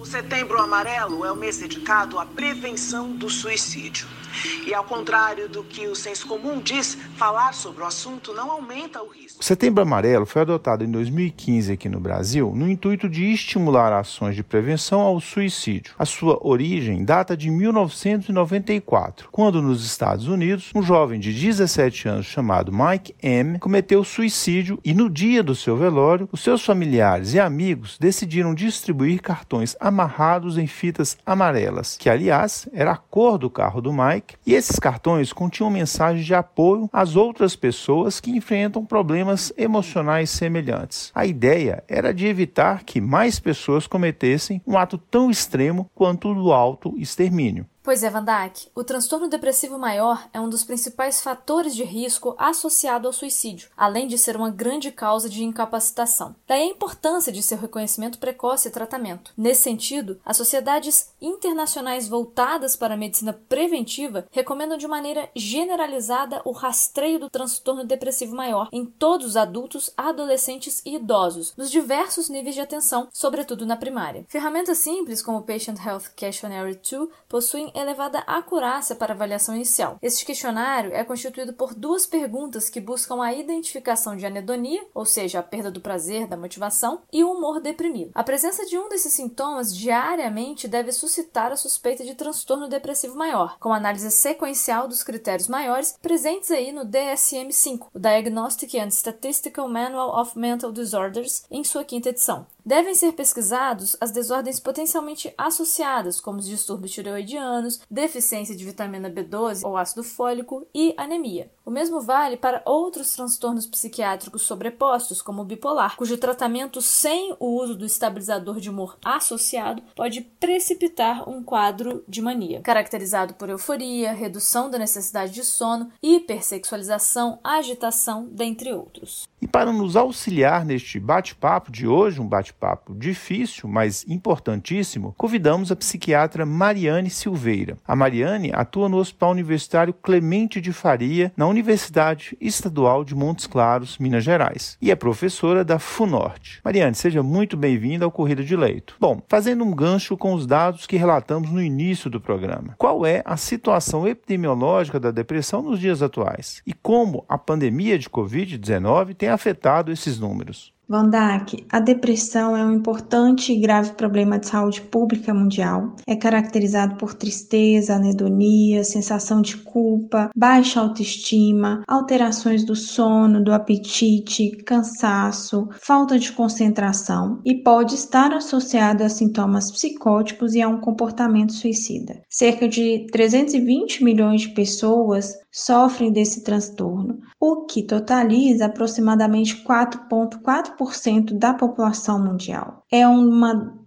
O Setembro Amarelo é o mês dedicado à prevenção do suicídio. E ao contrário do que o senso comum diz, falar sobre o assunto não aumenta o risco. O Setembro Amarelo foi adotado em 2015 aqui no Brasil no intuito de estimular ações de prevenção ao suicídio. A sua origem data de 1994, quando nos Estados Unidos um jovem de 17 anos chamado Mike M cometeu suicídio e no dia do seu velório, os seus familiares e amigos decidiram distribuir cartões amarrados em fitas amarelas, que aliás era a cor do carro do Mike e esses cartões continham mensagens de apoio às outras pessoas que enfrentam problemas emocionais semelhantes. A ideia era de evitar que mais pessoas cometessem um ato tão extremo quanto o do auto-extermínio. Pois é, Van Dijk, o transtorno depressivo maior é um dos principais fatores de risco associado ao suicídio, além de ser uma grande causa de incapacitação. Daí a importância de seu reconhecimento precoce e tratamento. Nesse sentido, as sociedades internacionais voltadas para a medicina preventiva recomendam de maneira generalizada o rastreio do transtorno depressivo maior em todos os adultos, adolescentes e idosos, nos diversos níveis de atenção, sobretudo na primária. Ferramentas simples como o Patient Health Questionnaire 2 possuem elevada acurácia para avaliação inicial. Este questionário é constituído por duas perguntas que buscam a identificação de anedonia, ou seja, a perda do prazer, da motivação, e o humor deprimido. A presença de um desses sintomas diariamente deve suscitar a suspeita de transtorno depressivo maior, com análise sequencial dos critérios maiores presentes aí no DSM-5, o Diagnostic and Statistical Manual of Mental Disorders, em sua quinta edição. Devem ser pesquisados as desordens potencialmente associadas, como os distúrbios tireoidianos, deficiência de vitamina B12 ou ácido fólico e anemia. O mesmo vale para outros transtornos psiquiátricos sobrepostos, como o bipolar, cujo tratamento sem o uso do estabilizador de humor associado pode precipitar um quadro de mania, caracterizado por euforia, redução da necessidade de sono, hipersexualização, agitação, dentre outros. E para nos auxiliar neste bate-papo de hoje, um bate-papo difícil, mas importantíssimo, convidamos a psiquiatra Mariane Silveira. A Mariane atua no Hospital Universitário Clemente de Faria, na Universidade Estadual de Montes Claros, Minas Gerais, e é professora da FUNORTE. Mariane, seja muito bem-vinda ao Corrida de Leito. Bom, fazendo um gancho com os dados que relatamos no início do programa, qual é a situação epidemiológica da depressão nos dias atuais e como a pandemia de Covid-19 tem afetado esses números? Van Dijk, a depressão é um importante e grave problema de saúde pública mundial. É caracterizado por tristeza, anedonia, sensação de culpa, baixa autoestima, alterações do sono, do apetite, cansaço, falta de concentração e pode estar associado a sintomas psicóticos e a um comportamento suicida. Cerca de 320 milhões de pessoas sofrem desse transtorno, o que totaliza aproximadamente 4,4% da população mundial. É um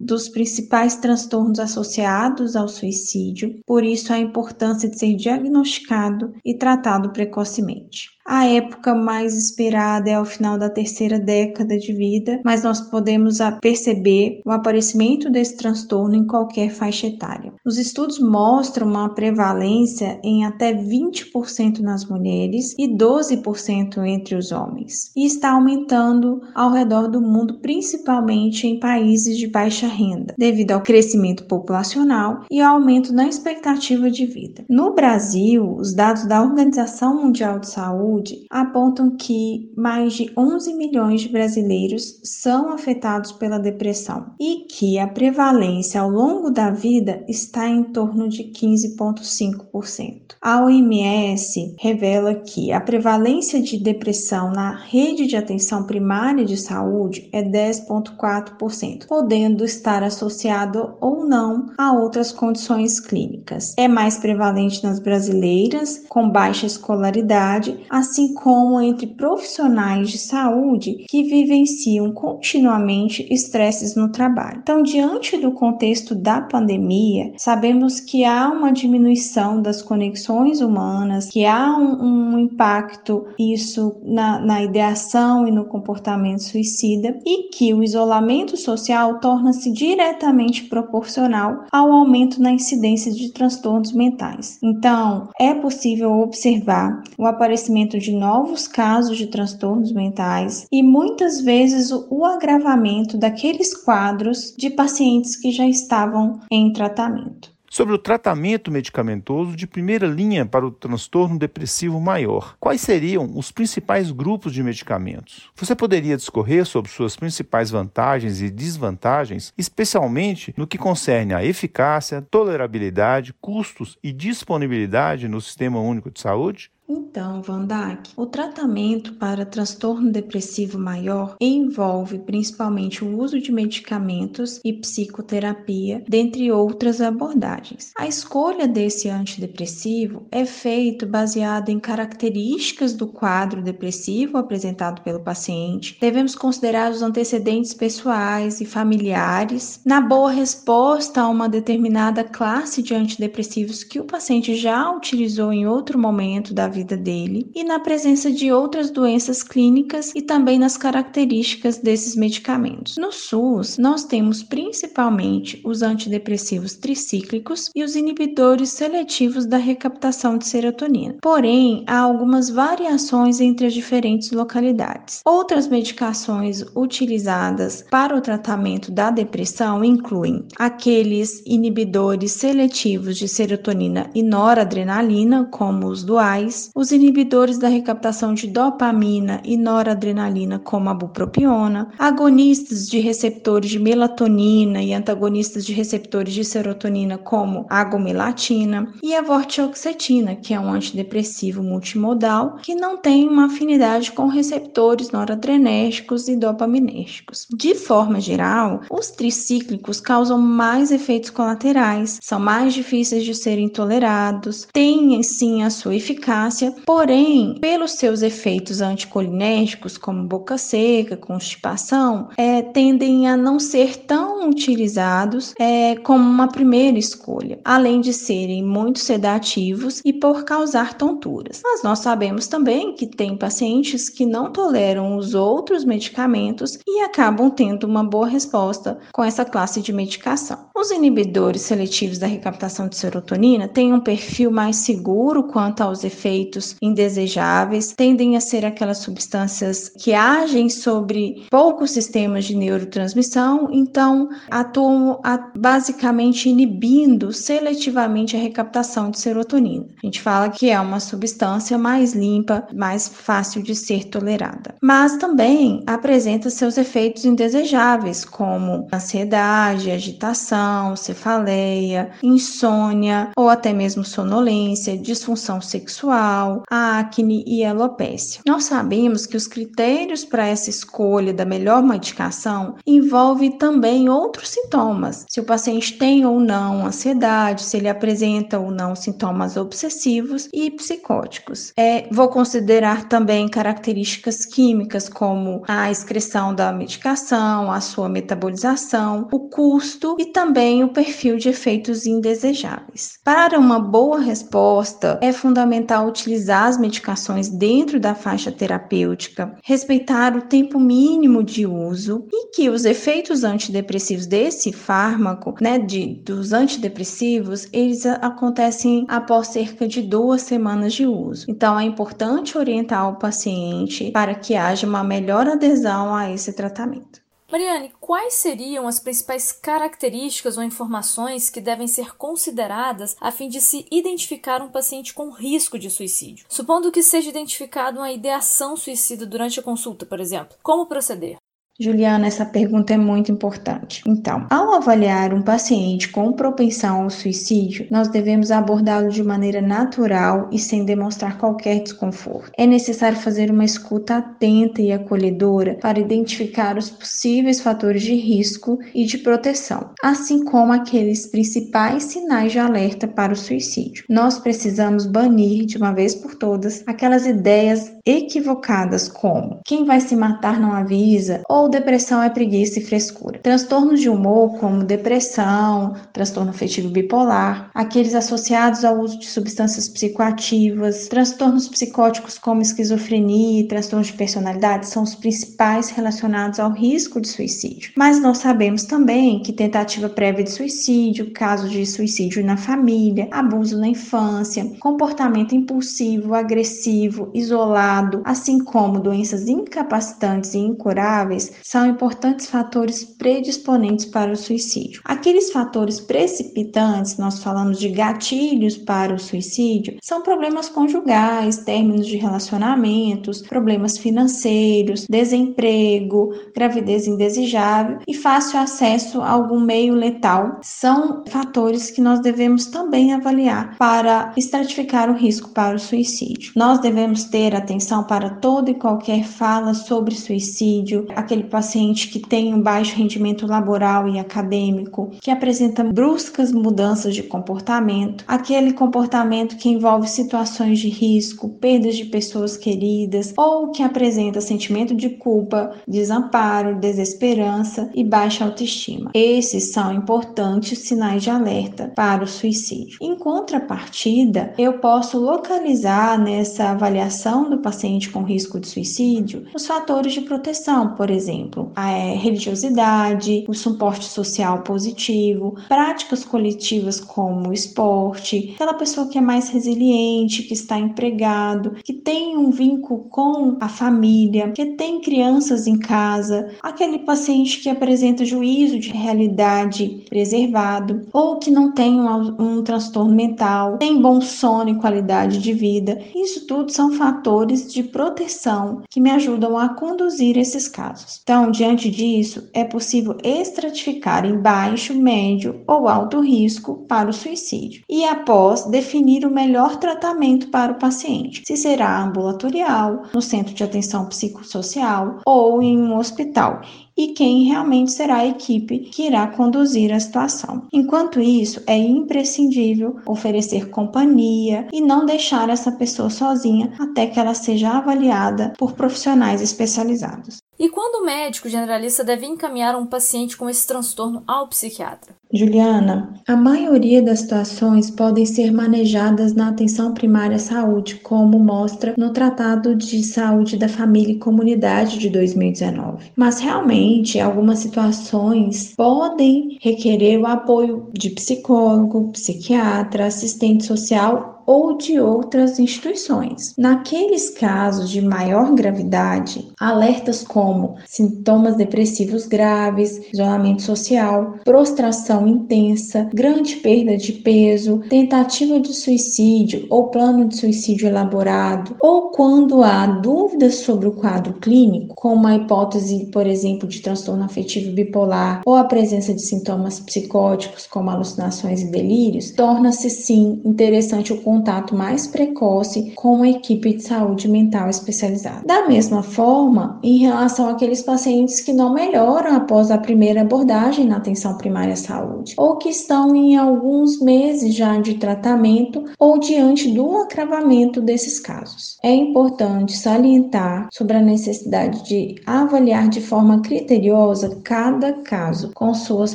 dos principais transtornos associados ao suicídio, por isso a importância de ser diagnosticado e tratado precocemente. A época mais esperada é ao final da terceira década de vida, mas nós podemos perceber o aparecimento desse transtorno em qualquer faixa etária. Os estudos mostram uma prevalência em até 20% nas mulheres e 12% entre os homens, e está aumentando ao redor do mundo, principalmente em países de baixa renda, devido ao crescimento populacional e ao aumento na expectativa de vida. No Brasil, os dados da Organização Mundial de Saúde apontam que mais de 11 milhões de brasileiros são afetados pela depressão e que a prevalência ao longo da vida está em torno de 15,5%. A OMS revela que a prevalência de depressão na rede de atenção primária de saúde é 10,4%, podendo estar associado ou não a outras condições clínicas. É mais prevalente nas brasileiras com baixa escolaridade, assim como entre profissionais de saúde que vivenciam continuamente estresses no trabalho. Então, diante do contexto da pandemia, sabemos que há uma diminuição das conexões humanas, que há um, um impacto isso na, na ideação e no comportamento suicida e que o isolamento social social torna-se diretamente proporcional ao aumento na incidência de transtornos mentais. Então, é possível observar o aparecimento de novos casos de transtornos mentais e muitas vezes o agravamento daqueles quadros de pacientes que já estavam em tratamento sobre o tratamento medicamentoso de primeira linha para o transtorno depressivo maior. Quais seriam os principais grupos de medicamentos? Você poderia discorrer sobre suas principais vantagens e desvantagens, especialmente no que concerne à eficácia, tolerabilidade, custos e disponibilidade no Sistema Único de Saúde? Então, Vandak, o tratamento para transtorno depressivo maior envolve principalmente o uso de medicamentos e psicoterapia, dentre outras abordagens. A escolha desse antidepressivo é feita baseada em características do quadro depressivo apresentado pelo paciente. Devemos considerar os antecedentes pessoais e familiares na boa resposta a uma determinada classe de antidepressivos que o paciente já utilizou em outro momento da vida dele e na presença de outras doenças clínicas e também nas características desses medicamentos. No SUS, nós temos principalmente os antidepressivos tricíclicos e os inibidores seletivos da recaptação de serotonina. Porém, há algumas variações entre as diferentes localidades. Outras medicações utilizadas para o tratamento da depressão incluem aqueles inibidores seletivos de serotonina e noradrenalina, como os duais, os inibidores da recaptação de dopamina e noradrenalina, como a bupropiona, agonistas de receptores de melatonina e antagonistas de receptores de serotonina, como a agomelatina, e a vortioxetina, que é um antidepressivo multimodal que não tem uma afinidade com receptores noradrenérgicos e dopaminérgicos. De forma geral, os tricíclicos causam mais efeitos colaterais, são mais difíceis de serem tolerados, têm sim a sua eficácia porém, pelos seus efeitos anticolinérgicos, como boca seca, constipação, é, tendem a não ser tão utilizados é, como uma primeira escolha, além de serem muito sedativos e por causar tonturas. Mas nós sabemos também que tem pacientes que não toleram os outros medicamentos e acabam tendo uma boa resposta com essa classe de medicação. Os inibidores seletivos da recaptação de serotonina têm um perfil mais seguro quanto aos efeitos indesejáveis, tendem a ser aquelas substâncias que agem sobre poucos sistemas de neurotransmissão, então atuam basicamente inibindo seletivamente a recaptação de serotonina. A gente fala que é uma substância mais limpa, mais fácil de ser tolerada. Mas também apresenta seus efeitos indesejáveis, como ansiedade, agitação, cefaleia, insônia ou até mesmo sonolência, disfunção sexual a acne e a alopecia. Nós sabemos que os critérios para essa escolha da melhor medicação envolve também outros sintomas. Se o paciente tem ou não ansiedade, se ele apresenta ou não sintomas obsessivos e psicóticos. É, vou considerar também características químicas como a excreção da medicação, a sua metabolização, o custo e também o perfil de efeitos indesejáveis. Para uma boa resposta, é fundamental utilizar utilizar as medicações dentro da faixa terapêutica, respeitar o tempo mínimo de uso e que os efeitos antidepressivos desse fármaco, né, de, dos antidepressivos, eles acontecem após cerca de duas semanas de uso. Então, é importante orientar o paciente para que haja uma melhor adesão a esse tratamento. Mariane, quais seriam as principais características ou informações que devem ser consideradas a fim de se identificar um paciente com risco de suicídio? Supondo que seja identificado uma ideação suicida durante a consulta, por exemplo, como proceder? Juliana, essa pergunta é muito importante. Então, ao avaliar um paciente com propensão ao suicídio, nós devemos abordá-lo de maneira natural e sem demonstrar qualquer desconforto. É necessário fazer uma escuta atenta e acolhedora para identificar os possíveis fatores de risco e de proteção, assim como aqueles principais sinais de alerta para o suicídio. Nós precisamos banir de uma vez por todas aquelas ideias equivocadas como quem vai se matar não avisa ou ou depressão é preguiça e frescura. Transtornos de humor, como depressão, transtorno afetivo bipolar, aqueles associados ao uso de substâncias psicoativas, transtornos psicóticos como esquizofrenia e transtornos de personalidade são os principais relacionados ao risco de suicídio. Mas nós sabemos também que tentativa prévia de suicídio, casos de suicídio na família, abuso na infância, comportamento impulsivo, agressivo, isolado, assim como doenças incapacitantes e incuráveis, são importantes fatores predisponentes para o suicídio. Aqueles fatores precipitantes, nós falamos de gatilhos para o suicídio, são problemas conjugais, términos de relacionamentos, problemas financeiros, desemprego, gravidez indesejável e fácil acesso a algum meio letal. São fatores que nós devemos também avaliar para estratificar o risco para o suicídio. Nós devemos ter atenção para toda e qualquer fala sobre suicídio, aquele paciente que tem um baixo rendimento laboral e acadêmico, que apresenta bruscas mudanças de comportamento, aquele comportamento que envolve situações de risco, perdas de pessoas queridas ou que apresenta sentimento de culpa, desamparo, desesperança e baixa autoestima. Esses são importantes sinais de alerta para o suicídio. Em contrapartida, eu posso localizar nessa avaliação do paciente com risco de suicídio os fatores de proteção, por exemplo, a é, religiosidade, o suporte social positivo, práticas coletivas como o esporte, aquela pessoa que é mais resiliente, que está empregado, que tem um vínculo com a família, que tem crianças em casa, aquele paciente que apresenta juízo de realidade preservado ou que não tem um, um transtorno mental, tem bom sono e qualidade de vida. Isso tudo são fatores de proteção que me ajudam a conduzir esses casos. Então, diante disso, é possível estratificar em baixo, médio ou alto risco para o suicídio e após definir o melhor tratamento para o paciente, se será ambulatorial, no centro de atenção psicossocial ou em um hospital e quem realmente será a equipe que irá conduzir a situação. Enquanto isso, é imprescindível oferecer companhia e não deixar essa pessoa sozinha até que ela seja avaliada por profissionais especializados. E quando o médico generalista deve encaminhar um paciente com esse transtorno ao psiquiatra? Juliana, a maioria das situações podem ser manejadas na atenção primária à saúde, como mostra no Tratado de Saúde da Família e Comunidade de 2019. Mas realmente, algumas situações podem requerer o apoio de psicólogo, psiquiatra, assistente social ou de outras instituições. Naqueles casos de maior gravidade, alertas como sintomas depressivos graves, isolamento social, prostração intensa, grande perda de peso, tentativa de suicídio ou plano de suicídio elaborado, ou quando há dúvidas sobre o quadro clínico, como a hipótese, por exemplo, de transtorno afetivo bipolar ou a presença de sintomas psicóticos como alucinações e delírios, torna-se sim interessante o contato mais precoce com uma equipe de saúde mental especializada. Da mesma forma, em relação àqueles pacientes que não melhoram após a primeira abordagem na atenção primária à saúde, ou que estão em alguns meses já de tratamento ou diante do agravamento desses casos. É importante salientar sobre a necessidade de avaliar de forma criteriosa cada caso, com suas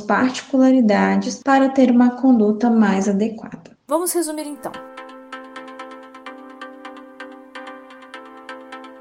particularidades, para ter uma conduta mais adequada. Vamos resumir então.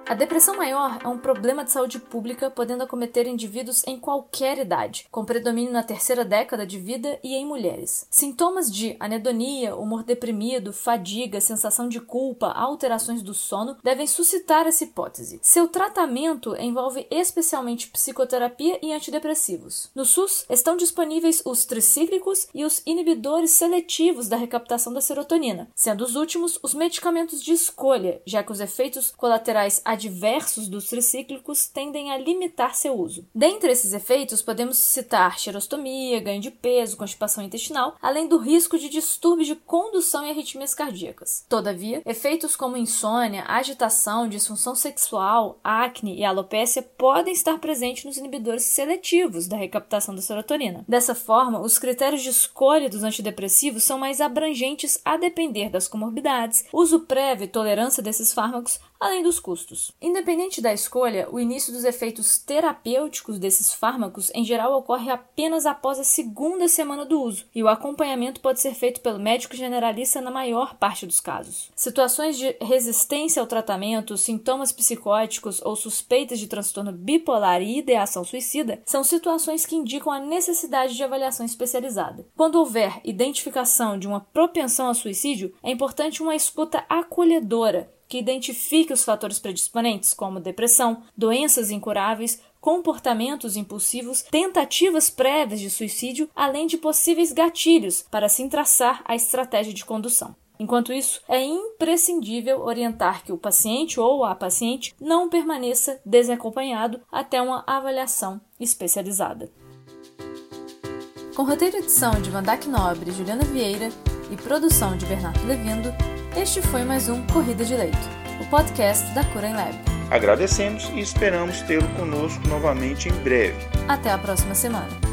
A depressão maior é um problema de saúde pública, podendo acometer indivíduos em qualquer idade, com predomínio na terceira década de vida e em mulheres. Sintomas de anedonia, humor deprimido, fadiga, sensação de culpa, alterações do sono devem suscitar essa hipótese. Seu tratamento envolve especialmente psicoterapia e antidepressivos. No SUS estão disponíveis os tricíclicos e os inibidores seletivos da recaptação da serotonina, sendo os últimos os medicamentos de escolha, já que os efeitos colaterais adversos dos tricíclicos tendem a limitar seu uso. Dentre esses efeitos, podemos citar xerostomia, ganho de peso, constipação intestinal, além do risco de distúrbios de condução e arritmias cardíacas. Todavia, efeitos como insônia, agitação, disfunção sexual, acne e alopécia podem estar presentes nos inibidores seletivos da recaptação da serotonina. Dessa forma, os critérios de escolha dos antidepressivos são mais abrangentes a depender das comorbidades, uso prévio e tolerância desses fármacos, além dos custos. Independente da escolha, o início dos efeitos terapêuticos desses fármacos em geral ocorre apenas após a segunda semana do uso, e o acompanhamento pode ser feito pelo médico generalista na maior parte dos casos. Situações de resistência ao tratamento, sintomas psicóticos ou suspeitas de transtorno bipolar e ideação suicida são situações que indicam a necessidade de avaliação especializada. Quando houver identificação de uma propensão ao suicídio, é importante uma escuta acolhedora que identifique os fatores predisponentes, como depressão, doenças incuráveis, comportamentos impulsivos, tentativas prévias de suicídio, além de possíveis gatilhos para se traçar a estratégia de condução. Enquanto isso, é imprescindível orientar que o paciente ou a paciente não permaneça desacompanhado até uma avaliação especializada. Com roteiro e edição de Vandac Nobre e Juliana Vieira e produção de Bernardo Levindo, este foi mais um Corrida de Leito, o podcast da Cura em Lab. Agradecemos e esperamos tê-lo conosco novamente em breve. Até a próxima semana.